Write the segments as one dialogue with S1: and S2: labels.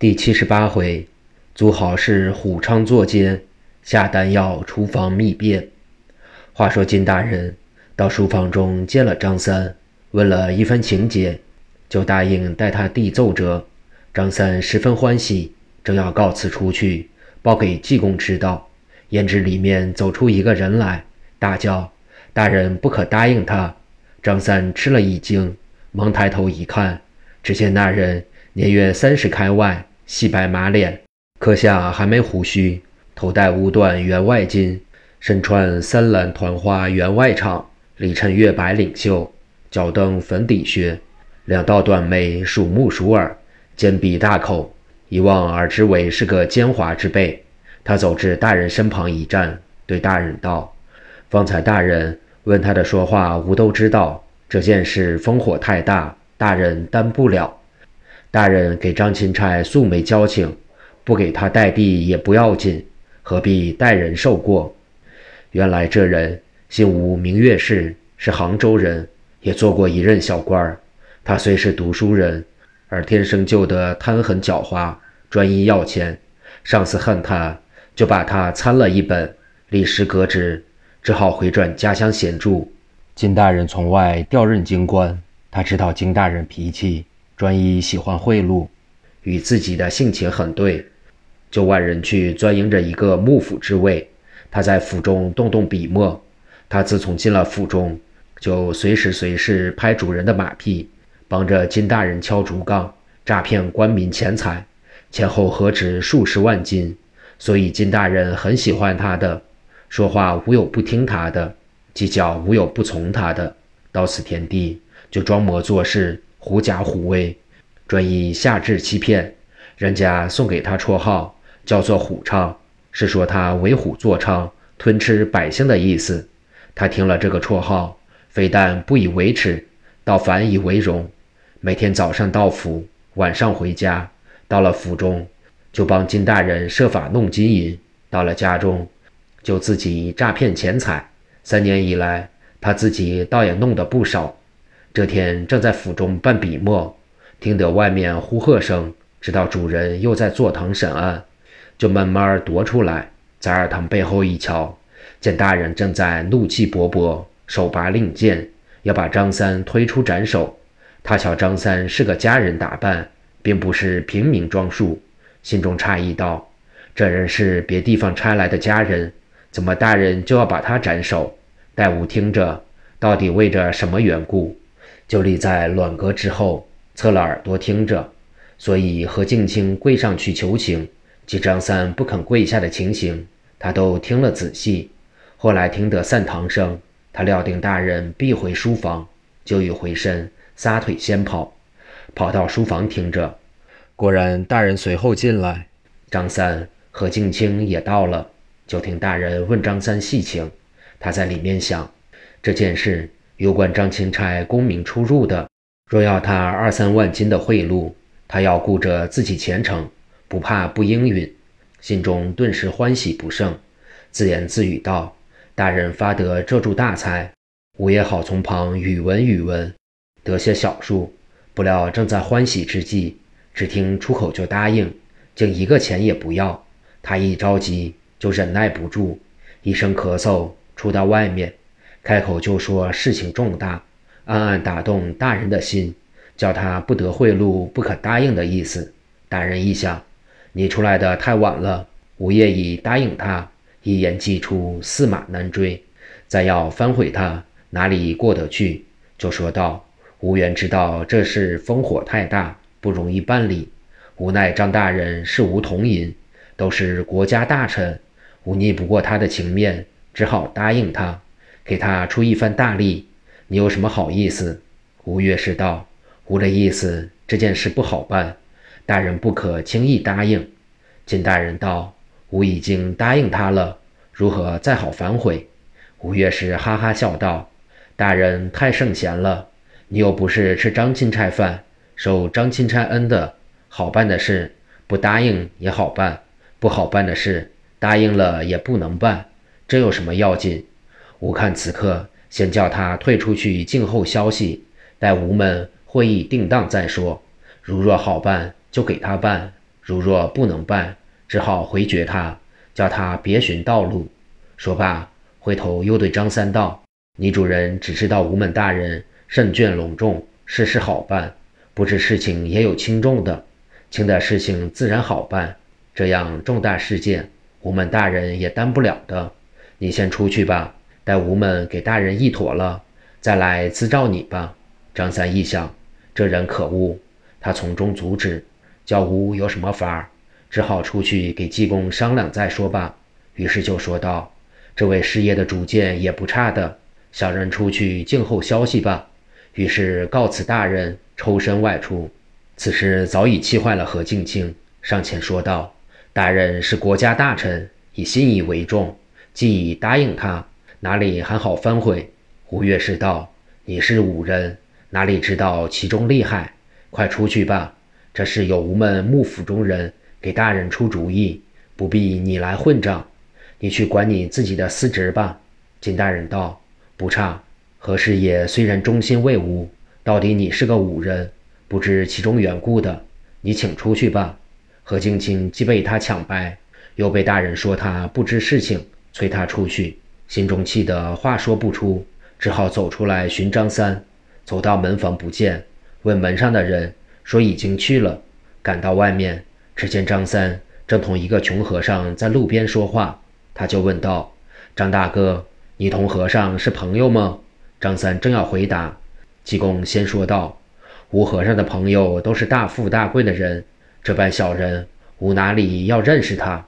S1: 第七十八回，祖好事虎昌作奸，下丹药厨房密变。话说金大人到书房中见了张三，问了一番情节，就答应带他递奏折。张三十分欢喜，正要告辞出去，报给济公知道，焉知里面走出一个人来，大叫：“大人不可答应他！”张三吃了一惊，忙抬头一看，只见那人年约三十开外。细白马脸，刻下还没胡须，头戴乌缎员外巾，身穿三蓝团花员外氅，里衬月白领袖，脚蹬粉底靴，两道短眉鼠目鼠耳，尖鼻大口，一望而知为是个奸猾之辈。他走至大人身旁一站，对大人道：“方才大人问他的说话，吾都知道。这件事烽火太大，大人担不了。”大人给张钦差素没交情，不给他代币也不要紧，何必代人受过？原来这人姓吴，名月氏，是杭州人，也做过一任小官儿。他虽是读书人，而天生就得贪狠狡猾，专一要钱。上司恨他，就把他参了一本，立时革职，只好回转家乡闲住。金大人从外调任京官，他知道金大人脾气。专一喜欢贿赂，与自己的性情很对，就外人去专营着一个幕府之位。他在府中动动笔墨。他自从进了府中，就随时随事拍主人的马屁，帮着金大人敲竹杠，诈骗官民钱财，前后何止数十万金。所以金大人很喜欢他的，说话无有不听他的，计较无有不从他的。到此田地，就装模作势。狐假虎威，专以下智欺骗，人家送给他绰号叫做虎昌，是说他为虎作伥，吞吃百姓的意思。他听了这个绰号，非但不以为耻，倒反以为荣。每天早上到府，晚上回家，到了府中，就帮金大人设法弄金银；到了家中，就自己诈骗钱财。三年以来，他自己倒也弄得不少。这天正在府中办笔墨，听得外面呼喝声，知道主人又在坐堂审案，就慢慢踱出来，在二堂背后一瞧，见大人正在怒气勃勃，手拔令箭，要把张三推出斩首。他瞧张三是个家人打扮，并不是平民装束，心中诧异道：“这人是别地方差来的家人，怎么大人就要把他斩首？待吾听着，到底为着什么缘故？”就立在卵阁之后，侧了耳朵听着，所以何静清跪上去求情，及张三不肯跪下的情形，他都听了仔细。后来听得散堂声，他料定大人必回书房，就欲回身撒腿先跑，跑到书房听着。果然大人随后进来，张三、何静清也到了，就听大人问张三细情。他在里面想这件事。有关张钦差功名出入的，若要他二三万金的贿赂，他要顾着自己前程，不怕不应允，心中顿时欢喜不胜，自言自语道：“大人发得这柱大财，我也好从旁语闻语闻，得些小数。不料正在欢喜之际，只听出口就答应，竟一个钱也不要。他一着急，就忍耐不住，一声咳嗽，出到外面。”开口就说事情重大，暗暗打动大人的心，叫他不得贿赂，不可答应的意思。大人一想，你出来的太晚了，吾业已答应他，一言既出，驷马难追，再要反悔他，哪里过得去？就说道：“吾原知道这事烽火太大，不容易办理，无奈张大人是吾同饮，都是国家大臣，吾逆不过他的情面，只好答应他。”给他出一番大力，你有什么好意思？吴越是道：“吾的意思，这件事不好办，大人不可轻易答应。”金大人道：“吾已经答应他了，如何再好反悔？”吴越是哈哈笑道：“大人太圣贤了，你又不是吃张钦差饭，受张钦差恩的，好办的事不答应也好办，不好办的事答应了也不能办，这有什么要紧？”吾看此刻先叫他退出去静候消息，待吾们会议定当再说。如若好办，就给他办；如若不能办，只好回绝他，叫他别寻道路。说罢，回头又对张三道：“你主人只知道吴门大人圣眷隆重，事事好办，不知事情也有轻重的。轻的事情自然好办，这样重大事件，吴门大人也担不了的。你先出去吧，待吴门给大人议妥了，再来自召你吧。”张三一想，这人可恶，他从中阻止，叫吴有什么法儿？只好出去给济公商量再说吧。于是就说道：“这位师爷的主见也不差的，小人出去静候消息吧。”于是告辞大人，抽身外出。此时早已气坏了何静静，上前说道：“大人是国家大臣，以信义为重，既已答应他，哪里还好反悔？”吴越是道：“你是武人。”哪里知道其中厉害？快出去吧！这是有无门幕府中人给大人出主意，不必你来混账。你去管你自己的私职吧。金大人道：“不差。何师爷虽然忠心为吴，到底你是个武人，不知其中缘故的，你请出去吧。”何青青既被他抢白，又被大人说他不知事情，催他出去，心中气得话说不出，只好走出来寻张三。走到门房不见，问门上的人说已经去了。赶到外面，只见张三正同一个穷和尚在路边说话。他就问道：“张大哥，你同和尚是朋友吗？”张三正要回答，济公先说道：“吴和尚的朋友都是大富大贵的人，这般小人，吾哪里要认识他？”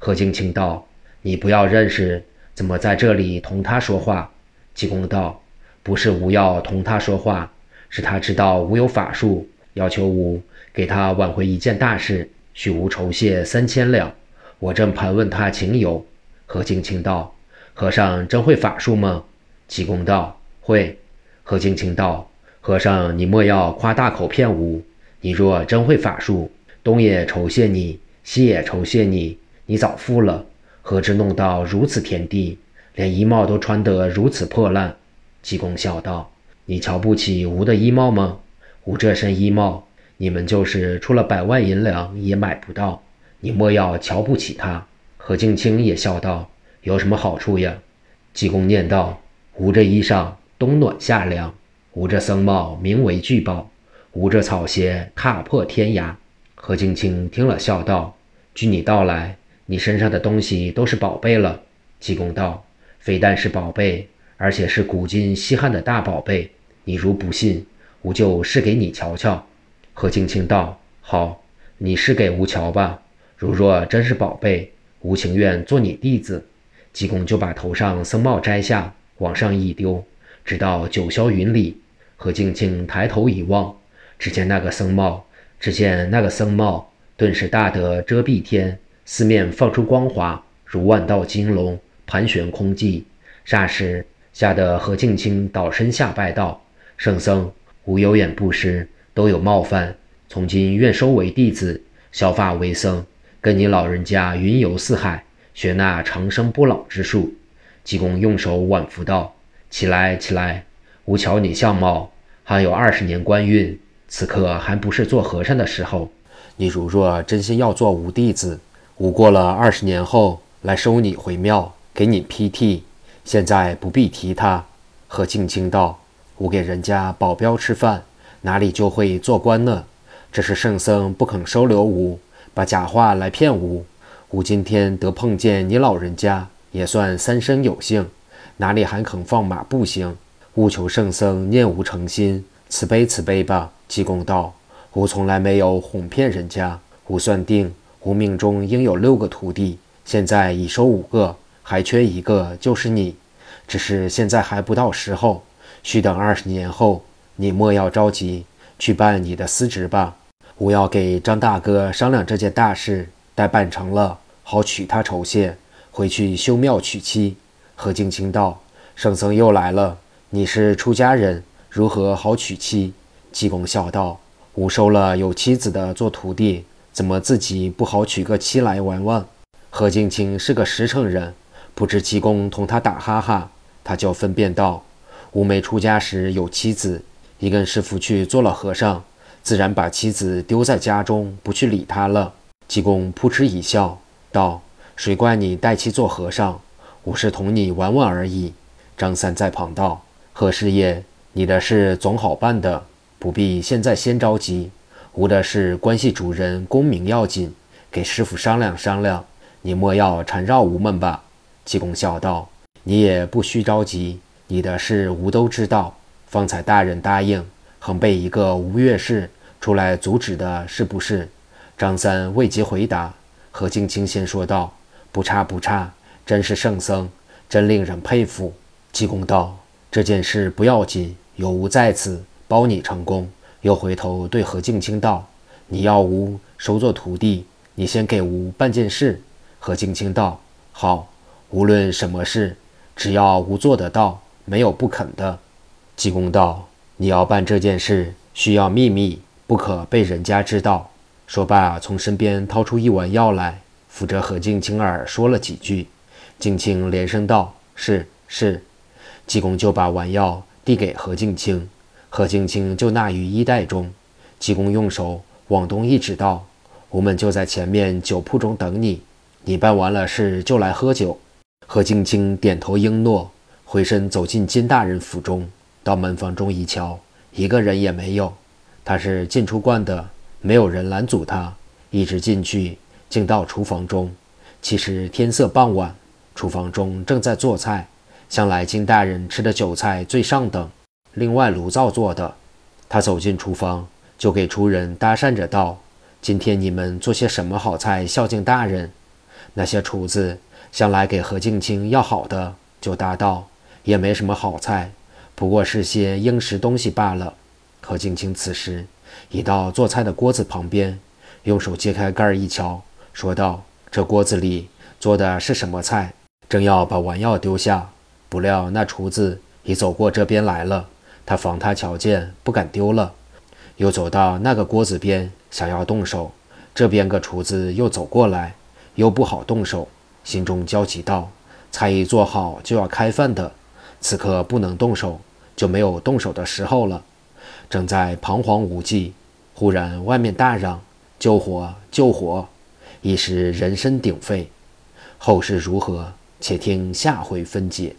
S1: 何敬清道：“你不要认识，怎么在这里同他说话？”济公道。不是吾要同他说话，是他知道吾有法术，要求吾给他挽回一件大事，许吾酬谢三千两。我正盘问他情由。何敬清道：“和尚真会法术吗？”济公道：“会。”何敬清道：“和尚，你莫要夸大口骗吾。你若真会法术，东也酬谢你，西也酬谢你，你早富了。何知弄到如此田地，连衣帽都穿得如此破烂。”济公笑道：“你瞧不起吾的衣帽吗？吾这身衣帽，你们就是出了百万银两也买不到。你莫要瞧不起他。”何敬清也笑道：“有什么好处呀？”济公念道：“吾这衣裳冬暖夏凉，吾这僧帽名为聚宝，吾这草鞋踏破天涯。”何敬清听了笑道：“据你道来，你身上的东西都是宝贝了。”济公道：“非但是宝贝。”而且是古今稀罕的大宝贝，你如不信，吾就试给你瞧瞧。何静清道：“好，你试给吾瞧吧。如若真是宝贝，吾情愿做你弟子。”济公就把头上僧帽摘下，往上一丢，直到九霄云里。何静清抬头一望，只见那个僧帽，只见那个僧帽，顿时大得遮蔽天，四面放出光华，如万道金龙盘旋空寂。霎时。吓得何敬清倒身下拜道：“圣僧，吾有眼不识，都有冒犯。从今愿收为弟子，削发为僧，跟你老人家云游四海，学那长生不老之术。”济公用手挽扶道：“起来，起来！吾瞧你相貌，还有二十年官运，此刻还不是做和尚的时候。你如若真心要做吾弟子，吾过了二十年后来收你回庙，给你披剃。”现在不必提他。何敬清道：“吾给人家保镖吃饭，哪里就会做官呢？这是圣僧不肯收留吾，把假话来骗吾。吾今天得碰见你老人家，也算三生有幸，哪里还肯放马步行？务求圣僧念吾诚心，慈悲慈悲吧。”济公道：“吾从来没有哄骗人家。吾算定，吾命中应有六个徒弟，现在已收五个。”还缺一个，就是你，只是现在还不到时候，需等二十年后。你莫要着急，去办你的司职吧。我要给张大哥商量这件大事，待办成了，好娶他酬谢，回去修庙娶妻。何敬清道：“圣僧又来了，你是出家人，如何好娶妻？”济公笑道：“吾收了有妻子的做徒弟，怎么自己不好娶个妻来玩玩？”何敬清是个实诚人。不知济公同他打哈哈，他就分辨道：“吴梅出家时有妻子，一跟师傅去做了和尚，自然把妻子丢在家中，不去理他了。济公扑哧一笑，道：“谁怪你带妻做和尚？我是同你玩玩而已。”张三在旁道：“何师爷，你的事总好办的，不必现在先着急。吾的事关系主人功名要紧，给师傅商量商量。你莫要缠绕吾们吧。”济公笑道：“你也不需着急，你的事吾都知道。方才大人答应，横被一个吴越士出来阻止的，是不是？”张三未及回答，何敬清先说道：“不差不差，真是圣僧，真令人佩服。”济公道：“这件事不要紧，有吾在此，包你成功。”又回头对何敬清道：“你要吾收做徒弟，你先给吾办件事。”何敬清道：“好，无论什么事，只要吾做得到，没有不肯的。”济公道：“你要办这件事，需要秘密，不可被人家知道。”说罢，从身边掏出一碗药来，扶着何敬清耳说了几句。敬清连声道：“是是。”济公就把丸药递给何敬清，何敬清就纳于衣袋中。济公用手往东一指道：“我们就在前面酒铺中等你，你办完了事就来喝酒。”何敬清点头应诺，回身走进金大人府中，到门房中一瞧，一个人也没有。他是进出惯的，没有人拦阻他，一直进去，竟到厨房中。其实天色傍晚，厨房中正在做菜。向来金大人吃的酒菜最上等，另外炉灶做的。他走进厨房，就给厨人搭讪着道：“今天你们做些什么好菜孝敬大人？”那些厨子向来给何敬清要好的，就答道：“也没什么好菜，不过是些应食东西罢了。”何敬清此时已到做菜的锅子旁边，用手揭开盖儿一瞧，说道：“这锅子里做的是什么菜？”正要把碗药丢下。不料那厨子已走过这边来了，他防他瞧见，不敢丢了，又走到那个锅子边，想要动手。这边个厨子又走过来，又不好动手，心中焦急道：“菜一做好就要开饭的，此刻不能动手，就没有动手的时候了。”正在彷徨无计，忽然外面大嚷：“救火！救火！”一时人声鼎沸。后事如何？且听下回分解。